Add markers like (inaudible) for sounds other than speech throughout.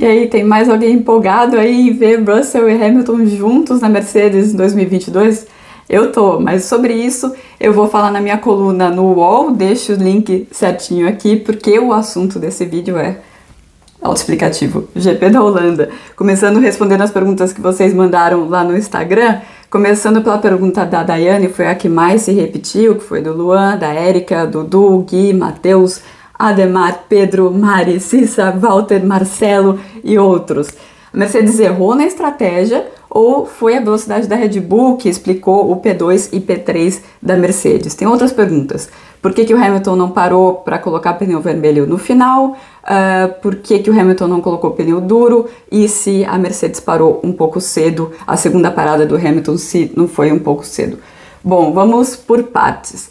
E aí, tem mais alguém empolgado aí em ver Russell e Hamilton juntos na Mercedes em 2022? Eu tô, mas sobre isso eu vou falar na minha coluna no UOL, deixo o link certinho aqui, porque o assunto desse vídeo é autoexplicativo, GP da Holanda. Começando respondendo as perguntas que vocês mandaram lá no Instagram, começando pela pergunta da Daiane, foi a que mais se repetiu, que foi do Luan, da Érica, Dudu, Gui, Matheus, Ademar, Pedro, Mari, Cissa, Walter, Marcelo e outros. A Mercedes errou na estratégia ou foi a velocidade da Red Bull que explicou o P2 e P3 da Mercedes? Tem outras perguntas. Por que, que o Hamilton não parou para colocar pneu vermelho no final? Uh, por que, que o Hamilton não colocou pneu duro? E se a Mercedes parou um pouco cedo, a segunda parada do Hamilton, se não foi um pouco cedo? Bom, vamos por partes.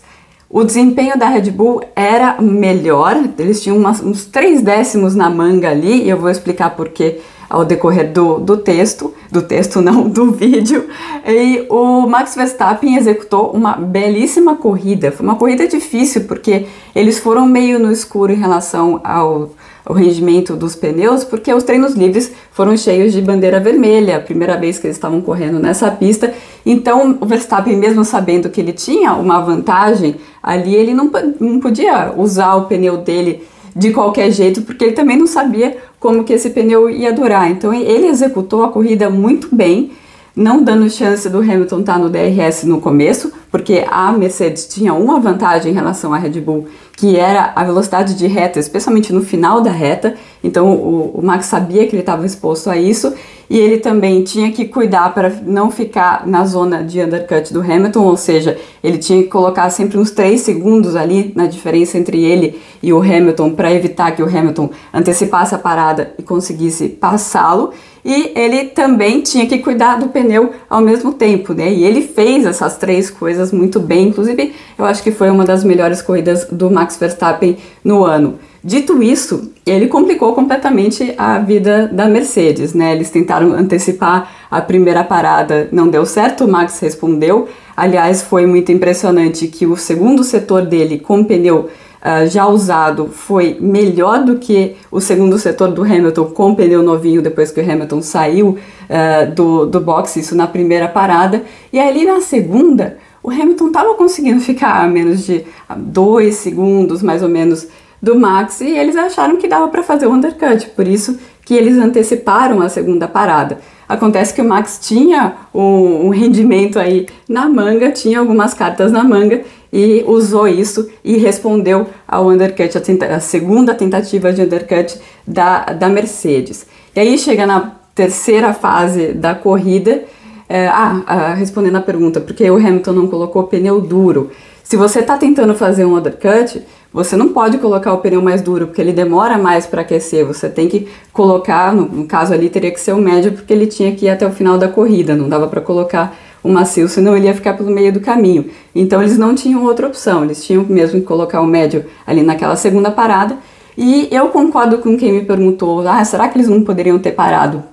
O desempenho da Red Bull era melhor, eles tinham umas, uns três décimos na manga ali, e eu vou explicar por que ao decorrer do, do texto, do texto (laughs) não, do vídeo, e o Max Verstappen executou uma belíssima corrida. Foi uma corrida difícil porque eles foram meio no escuro em relação ao, ao rendimento dos pneus, porque os treinos livres foram cheios de bandeira vermelha, a primeira vez que eles estavam correndo nessa pista. Então, o Verstappen, mesmo sabendo que ele tinha uma vantagem ali, ele não, não podia usar o pneu dele de qualquer jeito, porque ele também não sabia como que esse pneu ia durar. Então ele executou a corrida muito bem, não dando chance do Hamilton estar no DRS no começo, porque a Mercedes tinha uma vantagem em relação à Red Bull, que era a velocidade de reta, especialmente no final da reta. Então o, o Max sabia que ele estava exposto a isso e ele também tinha que cuidar para não ficar na zona de undercut do Hamilton, ou seja, ele tinha que colocar sempre uns 3 segundos ali na diferença entre ele e o Hamilton para evitar que o Hamilton antecipasse a parada e conseguisse passá-lo. E ele também tinha que cuidar do pneu ao mesmo tempo, né? E ele fez essas três coisas muito bem, inclusive eu acho que foi uma das melhores corridas do Max Verstappen no ano. Dito isso, ele complicou completamente a vida da Mercedes, né? Eles tentaram antecipar a primeira parada, não deu certo, o Max respondeu. Aliás, foi muito impressionante que o segundo setor dele com pneu uh, já usado foi melhor do que o segundo setor do Hamilton com pneu novinho depois que o Hamilton saiu uh, do, do box, isso na primeira parada. E ali na segunda, o Hamilton estava conseguindo (laughs) ficar a menos de dois segundos, mais ou menos, do Max e eles acharam que dava para fazer o undercut, por isso que eles anteciparam a segunda parada. Acontece que o Max tinha um, um rendimento aí na manga, tinha algumas cartas na manga e usou isso e respondeu ao undercut, a, tenta a segunda tentativa de undercut da, da Mercedes. E aí chega na terceira fase da corrida, é, ah, ah, respondendo a pergunta, porque o Hamilton não colocou pneu duro. Se você está tentando fazer um undercut, você não pode colocar o pneu mais duro, porque ele demora mais para aquecer. Você tem que colocar, no, no, caso ali teria que ser o médio, porque ele tinha que ir até o final da corrida, não dava para colocar o macio, senão ele ia ficar pelo meio do caminho. Então eles não tinham outra opção, eles tinham mesmo que colocar o médio ali naquela segunda parada. E eu concordo com quem me perguntou: ah, será que eles não poderiam ter parado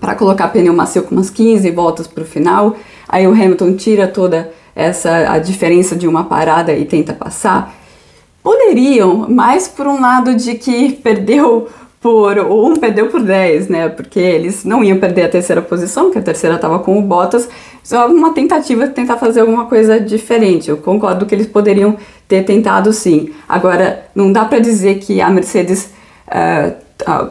para colocar pneu macio com umas 15 voltas para o final? Aí o Hamilton tira toda essa a diferença de uma parada e tenta passar. Poderiam, mas por um lado de que perdeu por um perdeu por 10, né? Porque eles não iam perder a terceira posição, que a terceira estava com o Bottas. Só uma tentativa de tentar fazer alguma coisa diferente. Eu concordo que eles poderiam ter tentado sim. Agora, não dá para dizer que a Mercedes, uh,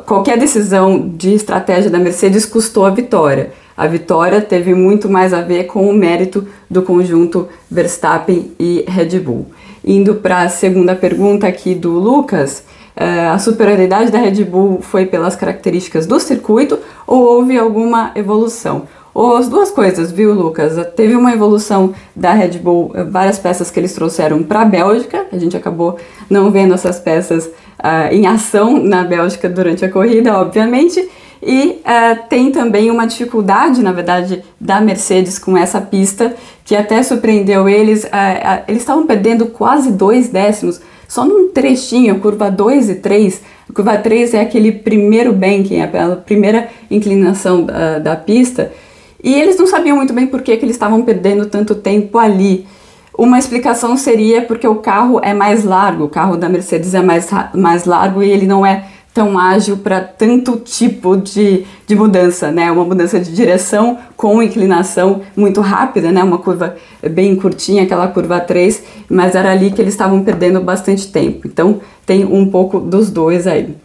qualquer decisão de estratégia da Mercedes custou a vitória. A vitória teve muito mais a ver com o mérito do conjunto Verstappen e Red Bull. Indo para a segunda pergunta aqui do Lucas, uh, a superioridade da Red Bull foi pelas características do circuito ou houve alguma evolução? As duas coisas, viu, Lucas? Teve uma evolução da Red Bull, várias peças que eles trouxeram para a Bélgica, a gente acabou não vendo essas peças uh, em ação na Bélgica durante a corrida, obviamente, e uh, tem também uma dificuldade, na verdade, da Mercedes com essa pista, que até surpreendeu eles. Uh, uh, eles estavam perdendo quase dois décimos, só num trechinho, curva 2 e 3. A curva 3 é aquele primeiro banking, a primeira inclinação da, da pista. E eles não sabiam muito bem por que, que eles estavam perdendo tanto tempo ali. Uma explicação seria porque o carro é mais largo, o carro da Mercedes é mais, mais largo e ele não é tão ágil para tanto tipo de, de mudança, né? Uma mudança de direção com inclinação muito rápida, né? Uma curva bem curtinha, aquela curva 3, mas era ali que eles estavam perdendo bastante tempo. Então tem um pouco dos dois aí.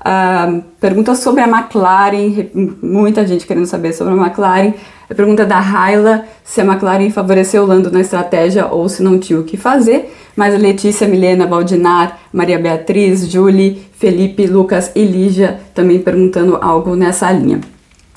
Uh, pergunta sobre a McLaren, muita gente querendo saber sobre a McLaren. A pergunta da Raila, se a McLaren favoreceu o Lando na estratégia ou se não tinha o que fazer. Mas a Letícia, Milena, Valdinar, Maria Beatriz, Julie, Felipe, Lucas e Lígia também perguntando algo nessa linha.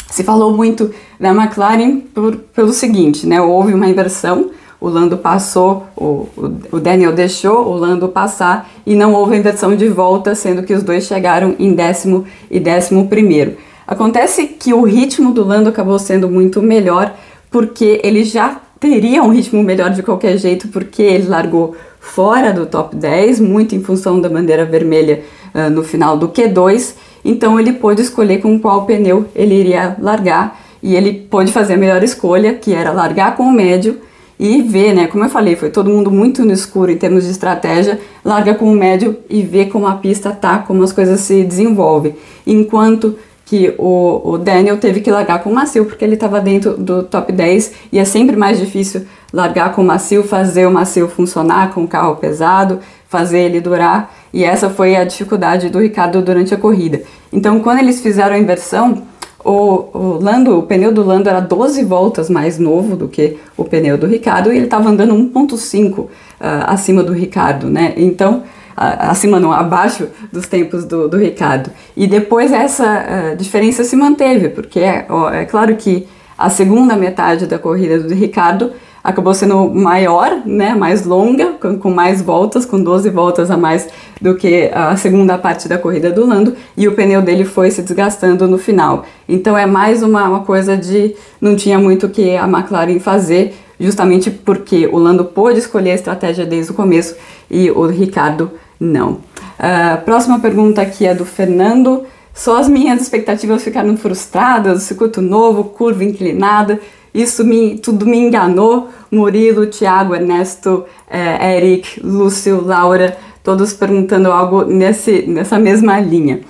Se falou muito da McLaren por, pelo seguinte, né? Houve uma inversão, o Lando passou, o, o, Daniel deixou o Lando passar e não houve inversão de volta, sendo que os dois chegaram em décimo e décimo primeiro. Acontece que o ritmo do Lando acabou sendo muito melhor porque ele já teria um ritmo melhor de qualquer jeito, porque ele largou fora do top 10, muito em função da bandeira vermelha uh, no final do Q2. Então ele pôde escolher com qual pneu ele iria largar e ele pôde fazer a melhor escolha, que era largar com o médio e ver, né? Como eu falei, foi todo mundo muito no escuro em termos de estratégia, larga com o médio e vê como a pista tá, como as coisas se desenvolvem. Enquanto que o, o Daniel teve que largar com o macio porque ele estava dentro do top 10 e é sempre mais difícil largar com o macio, fazer o macio funcionar com o carro pesado, fazer ele durar e essa foi a dificuldade do Ricardo durante a corrida. Então, quando eles fizeram a inversão, o, o, Lando, o pneu do Lando era 12 voltas mais novo do que o pneu do Ricardo e ele estava andando 1.5 uh, ah, acima do Ricardo, né? Então, acima não, abaixo dos tempos do, do Ricardo. E depois essa uh, diferença se manteve, porque é, ó, é claro que a segunda metade da corrida do Ricardo acabou sendo maior, né, mais longa, com, com, mais voltas, com 12 voltas a mais do que a segunda parte da corrida do Lando, e o pneu dele foi se desgastando no final. Então é mais uma, uma coisa de não tinha muito o que a McLaren fazer, justamente porque o Lando pôde escolher a estratégia desde o começo e o Ricardo não. Uh, próxima pergunta aqui é do Fernando. Só as minhas expectativas ficaram frustradas, circuito novo, curva inclinada, isso me, tudo me enganou. Murilo, Thiago, Ernesto, eh, Eric, Lúcio, Laura, todos perguntando algo nesse, nessa mesma linha.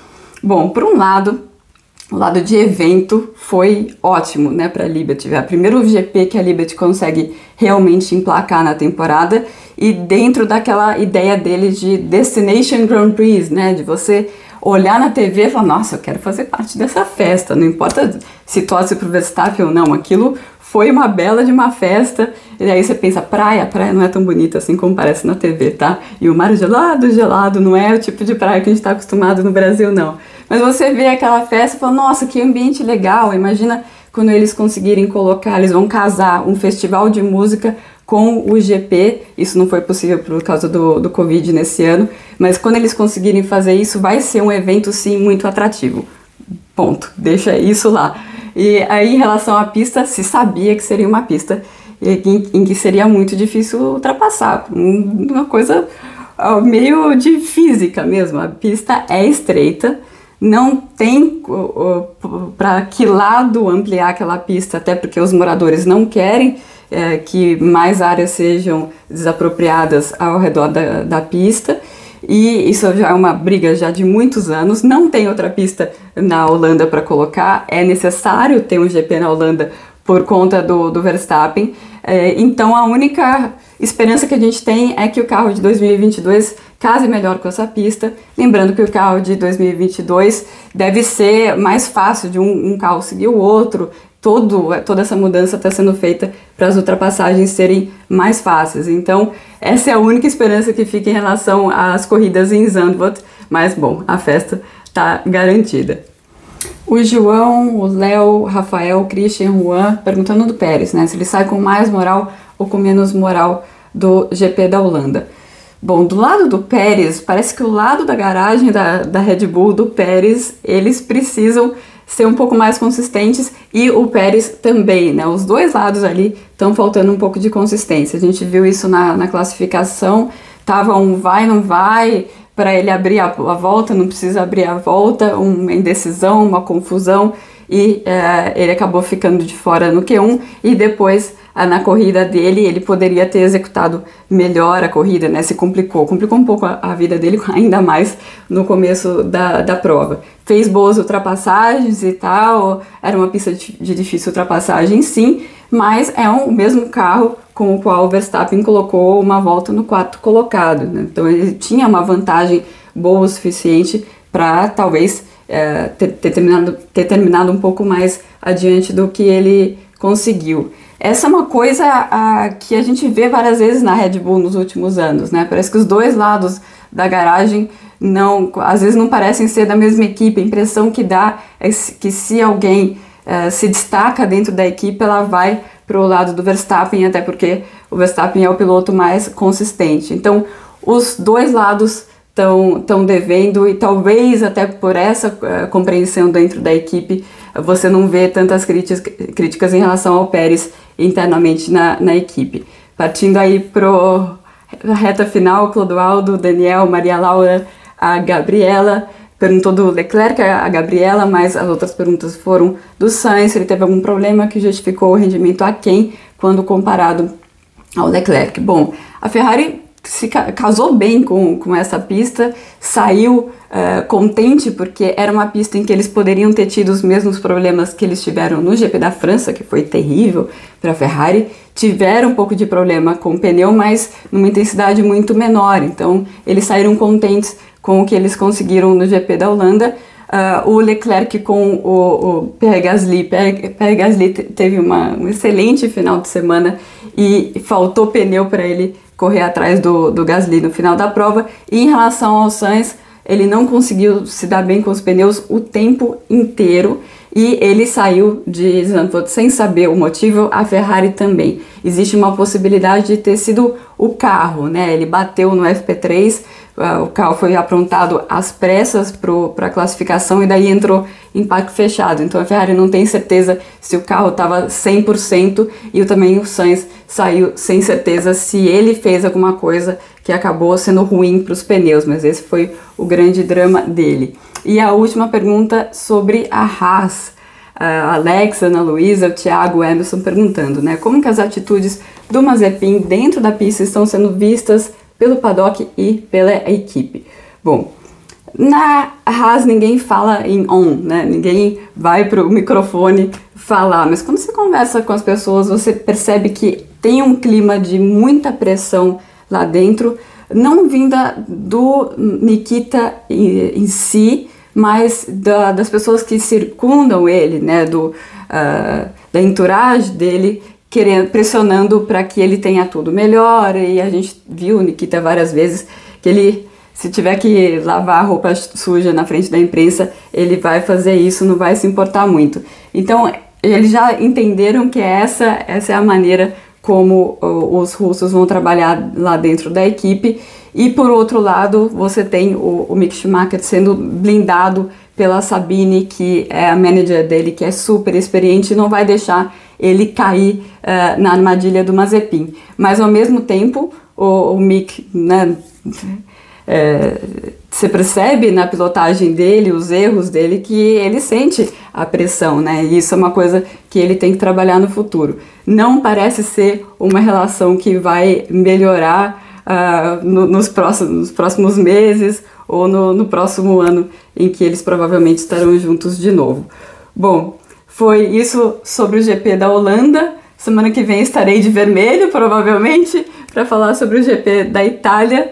Bom, por um lado, o lado de evento foi ótimo, né, para a Liberty. É o primeiro GP que a Liberty consegue realmente emplacar na temporada e dentro daquela ideia dele de Destination Grand Prix, né, de você olhar na TV e falar, nossa, eu quero fazer parte dessa festa, não importa se torce pro Verstappen ou não, aquilo foi uma bela de uma festa, e aí você pensa, praia, praia não é tão bonita assim como parece na TV, tá? E o mar gelado, gelado, não é o tipo de praia que a gente está acostumado no Brasil, não. Mas você vê aquela festa e fala, nossa, que ambiente legal, imagina quando eles conseguirem colocar, eles vão casar um festival de música com o GP. Isso não foi possível por causa do, do Covid nesse ano, mas quando eles conseguirem fazer isso, vai ser um evento sim muito atrativo. Ponto. Deixa isso lá. E aí, em relação à pista, se sabia que seria uma pista em, em que seria muito difícil ultrapassar. Uma coisa meio de física mesmo. A pista é estreita, não tem para que lado ampliar aquela pista, até porque os moradores não querem é, que mais áreas sejam desapropriadas ao redor da, da pista e isso já é uma briga já de muitos anos. Não tem outra pista na Holanda para colocar, é necessário ter um GP na Holanda por conta do, do Verstappen. É, então a única esperança que a gente tem é que o carro de 2022 case melhor com essa pista. Lembrando que o carro de 2022 deve ser mais fácil de um, um carro seguir o outro, todo, toda essa mudança está sendo feita para as ultrapassagens serem mais fáceis. Então, essa é a única esperança que fica em relação às corridas em Zandvoort, mas bom, a festa está garantida. O João, o Léo, Rafael, Christian, Juan perguntando do Pérez, né? Se ele sai com mais moral ou com menos moral do GP da Holanda. Bom, do lado do Pérez, parece que o lado da garagem da, da Red Bull, do Pérez, eles precisam ser um pouco mais consistentes e o Pérez também, né? Os dois lados ali estão faltando um pouco de consistência. A gente viu isso na, na classificação, tava um vai, não vai, para ele abrir a, a, volta, não precisa abrir a volta, uma indecisão, uma confusão, e é, ele acabou ficando de fora no Q1 e depois na corrida dele ele poderia ter executado melhor a corrida, né? Se complicou, complicou um pouco a, a vida dele, (laughs) ainda mais no começo da, da prova. Fez boas ultrapassagens e tal, era uma pista de, de difícil ultrapassagem, sim, mas é um, o mesmo carro com o qual o Verstappen colocou uma volta no quarto colocado. Né? Então ele tinha uma vantagem boa o suficiente para talvez é, ter, ter, terminado, ter terminado um pouco mais adiante do que ele conseguiu. Essa é uma coisa a, que a gente vê várias vezes na Red Bull nos últimos anos, né? Parece que os dois lados da garagem não, às vezes não parecem ser da mesma equipe. A impressão que dá é que se alguém é, se destaca dentro da equipe, ela vai para o lado do Verstappen, até porque o Verstappen é o piloto mais consistente. Então, os dois lados estão devendo e talvez até por essa uh, compreensão dentro da equipe você não vê tantas críticas, críticas em relação ao Pérez internamente na, na equipe. Partindo aí para a reta final, Clodoaldo, Daniel, Maria Laura, a Gabriela, perguntou do Leclerc, a Gabriela, mas as outras perguntas foram do Sainz, ele teve algum problema que justificou o rendimento aquém quando comparado ao Leclerc. Bom, a Ferrari se casou bem com, com essa pista, saiu uh, contente porque era uma pista em que eles poderiam ter tido os mesmos problemas que eles tiveram no GP da França, que foi terrível para a Ferrari. Tiveram um pouco de problema com o pneu, mas numa intensidade muito menor. Então eles saíram contentes com o que eles conseguiram no GP da Holanda. Uh, o Leclerc com o, o Pierre Gasly. Pierre, Pierre Gasly teve uma, um excelente final de semana e faltou pneu para ele correr atrás do, do Gasly no final da prova. E em relação ao Sainz, ele não conseguiu se dar bem com os pneus o tempo inteiro e ele saiu de Zandvoort sem saber o motivo, a Ferrari também. Existe uma possibilidade de ter sido o carro, né? Ele bateu no FP3, uh, o carro foi aprontado às pressas para a classificação e daí entrou em parque fechado. Então a Ferrari não tem certeza se o carro estava 100% e também o Sainz saiu sem certeza se ele fez alguma coisa que acabou sendo ruim para os pneus, mas esse foi o grande drama dele. E a última pergunta sobre a Haas. A Alexa, Ana Luísa, o Thiago, o Emerson perguntando, né? Como que as atitudes do Mazepin dentro da pista estão sendo vistas pelo paddock e pela equipe? Bom, na Haas ninguém fala em on, né? Ninguém vai pro microfone falar, mas quando você conversa com as pessoas, você percebe que tem um clima de muita pressão lá dentro, não vinda do Nikita em, em si, mas da, das pessoas que circundam ele, né, do, uh, da entourage dele, querendo, pressionando para que ele tenha tudo melhor. E a gente viu o Nikita várias vezes que ele, se tiver que lavar roupa suja na frente da imprensa, ele vai fazer isso, não vai se importar muito. Então, eles já entenderam que essa, essa é a maneira como os russos vão trabalhar lá dentro da equipe. E por outro lado, você tem o, o Mick Schumacher sendo blindado pela Sabine, que é a manager dele, que é super experiente e não vai deixar ele cair uh, na armadilha do Mazepin. Mas ao mesmo tempo, o, o Mick, né, é, você percebe na pilotagem dele, os erros dele, que ele sente a pressão, né? E isso é uma coisa que ele tem que trabalhar no futuro. Não parece ser uma relação que vai melhorar uh, no, nos, próximos, nos próximos meses ou no, no próximo ano em que eles provavelmente estarão juntos de novo. Bom, foi isso sobre o GP da Holanda. Semana que vem estarei de vermelho, provavelmente, para falar sobre o GP da Itália